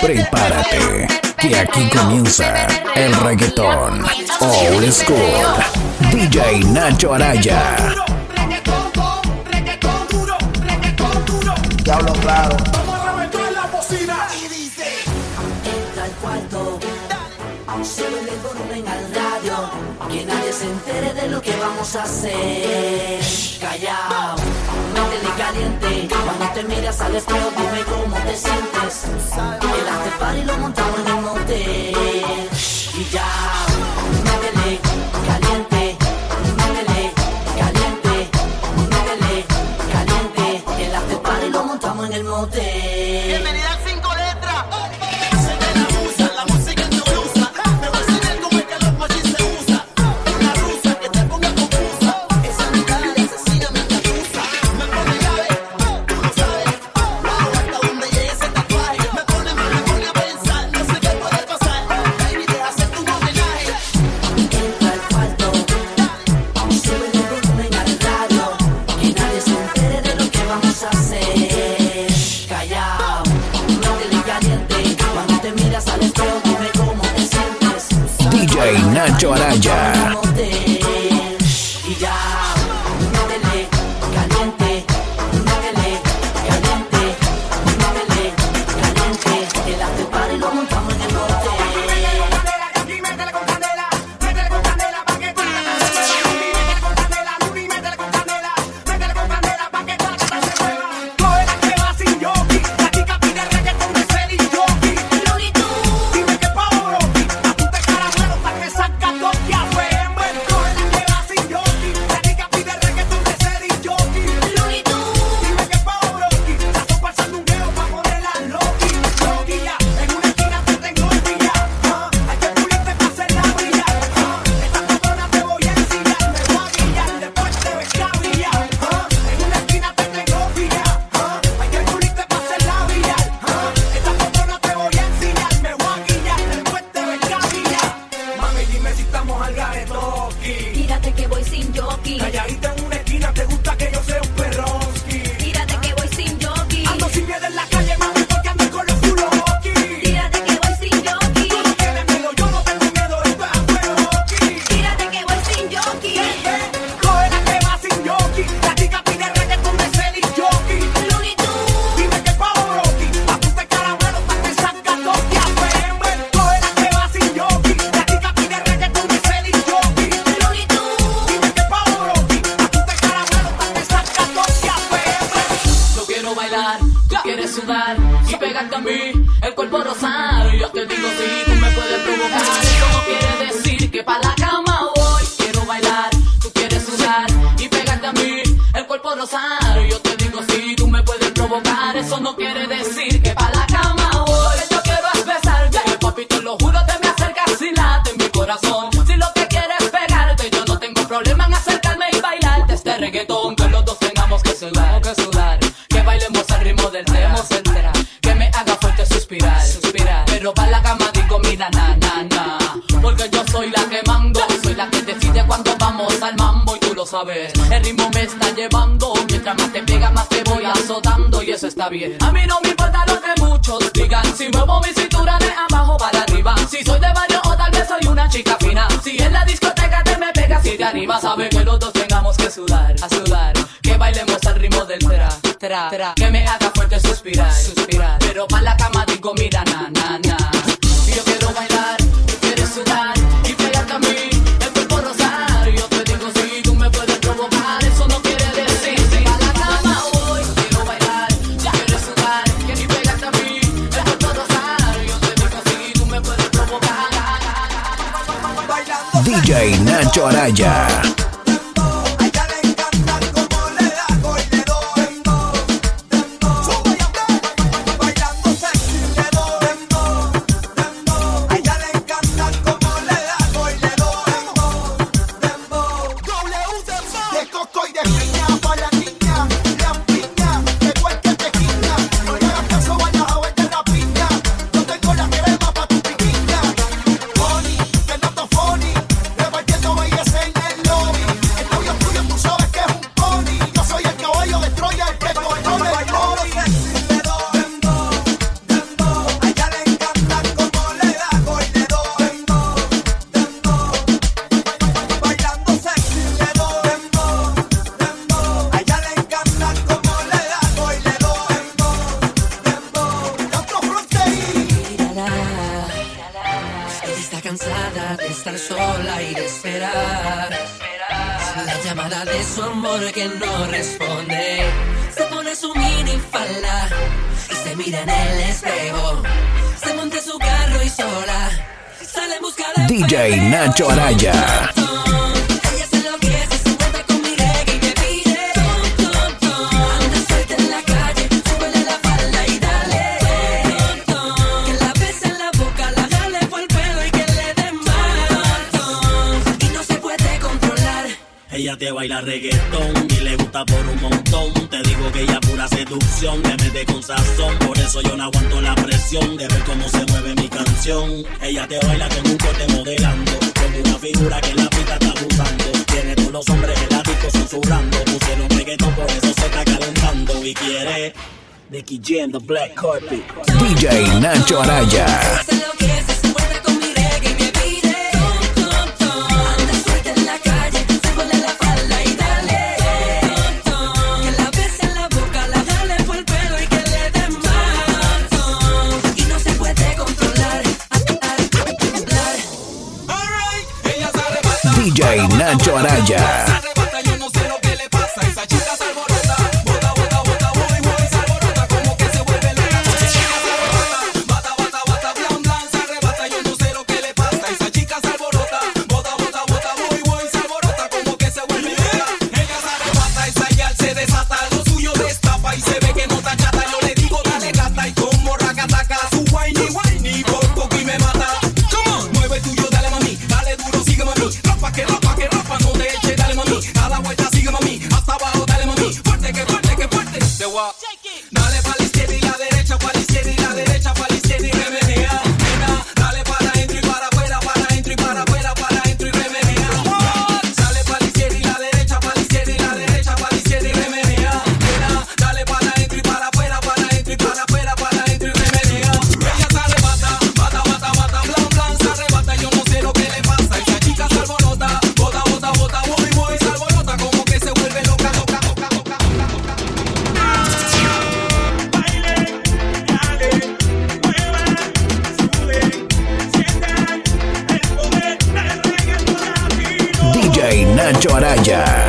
Prepárate, que aquí comienza el reggaetón Old School. DJ Nacho Araya. Diablo claro. Vamos a reventar la bocina. Y dice: Entra al cuarto, sube el volumen al que nadie se entere de lo que vamos a hacer. Callao, métele caliente. Cuando te miras al espejo, dime cómo te sientes. El after party lo montamos en un motel. Y ya, métele caliente. Métele caliente. Métele caliente. El after party lo montamos en el motel. A mí no me importa lo que muchos digan. Si muevo mi cintura de abajo para arriba. Si soy de barrio o tal vez soy una chica fina. Si en la discoteca te me pegas y te animas, sabe que los dos tengamos que sudar, a sudar. Que bailemos al ritmo del tra, tra, tra. Que me haga fuerte suspirar, suspirar. Pero pa' la cama DJ Nacho Araya. baila reggaetón y le gusta por un montón. Te digo que ella pura seducción, le mete con sazón. Por eso yo no aguanto la presión de ver cómo se mueve mi canción. Ella te baila con un corte modelando, con una figura que la pita está abusando. Tiene todos los hombres en la disco susurrando. Pusieron reggaetón, por eso se está calentando y quiere. Nicky Jam, the black carpet. DJ Nacho Araya. Nacho Araya. Chucho Araya.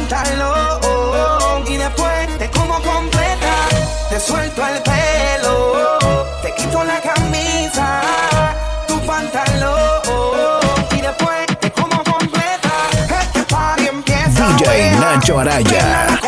pantalón y después te como completa. Te suelto el pelo, te quito la camisa, tu pantalón y después te como completa. Este party empieza. DJ Nacho Araya.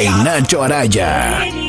y Nacho Araya.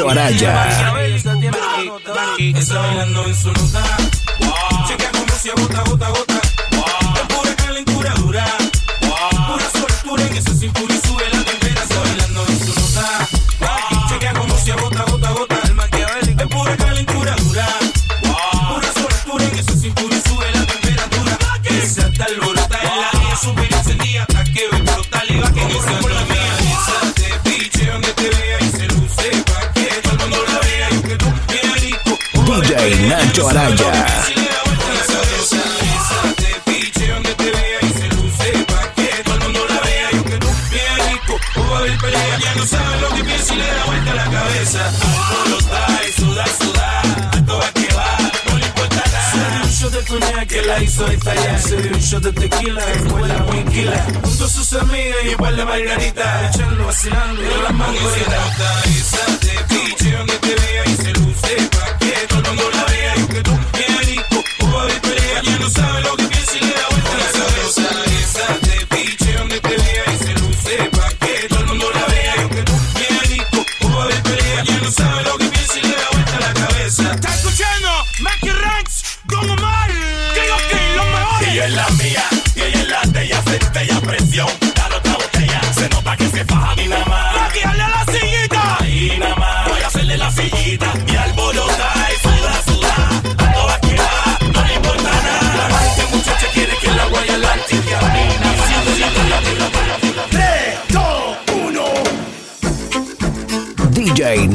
Lucho Araya. Está bailando en su nota. Chequea como si gota, gota, gota. y de tequila. escuela la huinquila. Junto a sus amigas y un par de margaritas. Echando, vacilando y las mangueritas. Esa te piche donde te vea y se luce.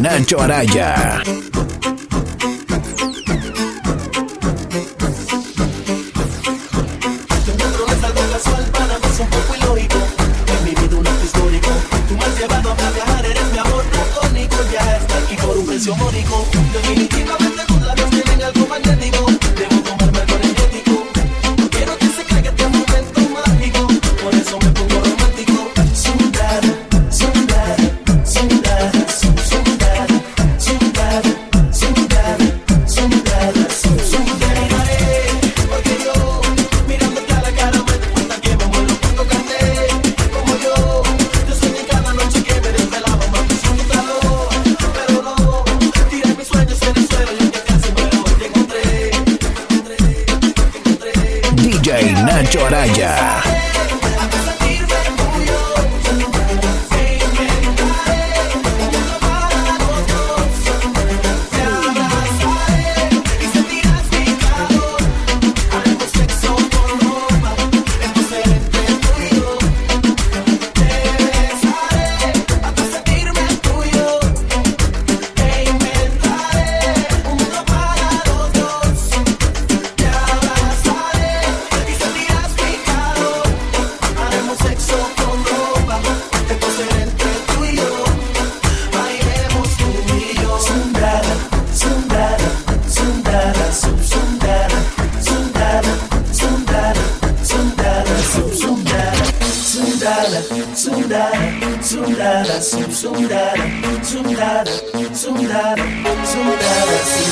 Nacho Araya. sudada, sudada, sudada, sudada, sí.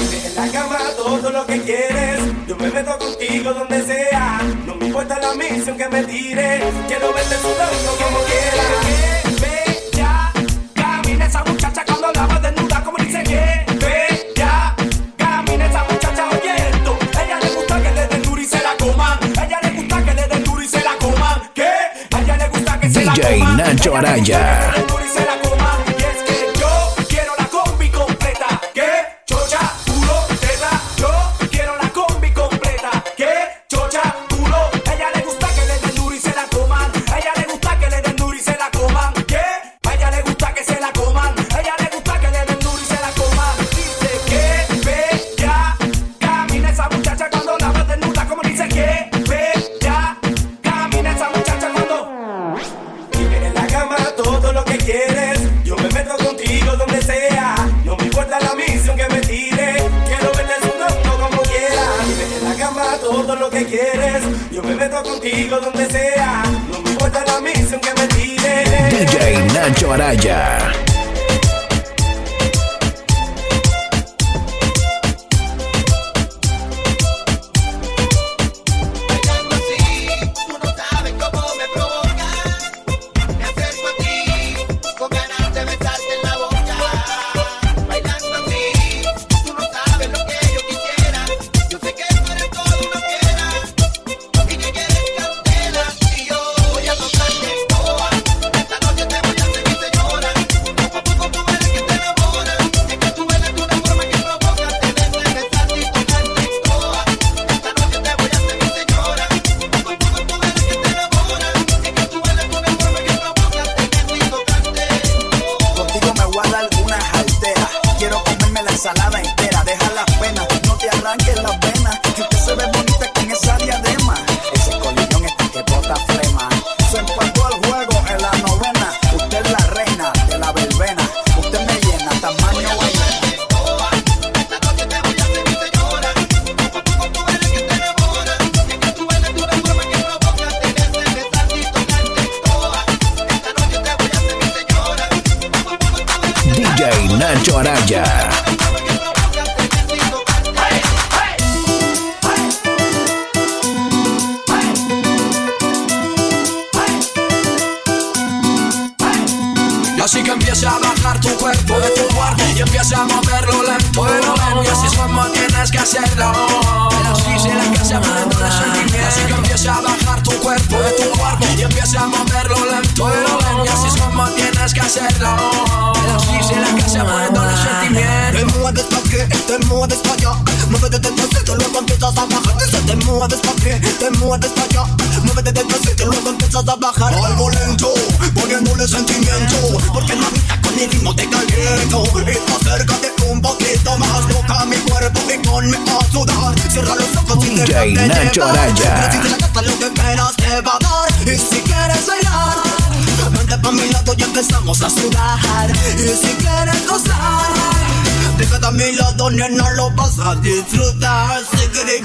Vive en la cama todo lo que quieres. Yo me meto contigo donde sea. No me importa la misión que me tires. Quiero verte sudando. DJ Nacho Araya. Yo me meto contigo donde sea, no me importa la misión que me tire. DJ Nacho Araya. Empieza a bajar tu cuerpo de tu cuerpo y empieza a moverlo lento, Y así es como tienes que hacerlo. Así se la que se mueve el sentimiento. Así que empieza a bajar tu cuerpo de tu cuerpo y empieza a moverlo lento. Y así es como tienes que hacerlo. Así se la que se mueve el sentimiento. Te mueves pa' que, te mueves pa' allá Muévete despacito, luego empiezas a bajar Dice, te mueves pa' que, te mueves pa' allá Muévete despacito, luego empiezas a bajar Algo lento, poniéndole sentimiento Porque mamita mi ritmo te caliento Y acércate un poquito más Toca mi cuerpo y ponme a sudar Cierra los ojos y déjate Nacho. Araya. Si te lo que quieras te va a dar Y si quieres bailar Vente pa' mi lado y empezamos a sudar Y si quieres gozar Déjate a mi lado, nena, lo vas a disfrutar Sigue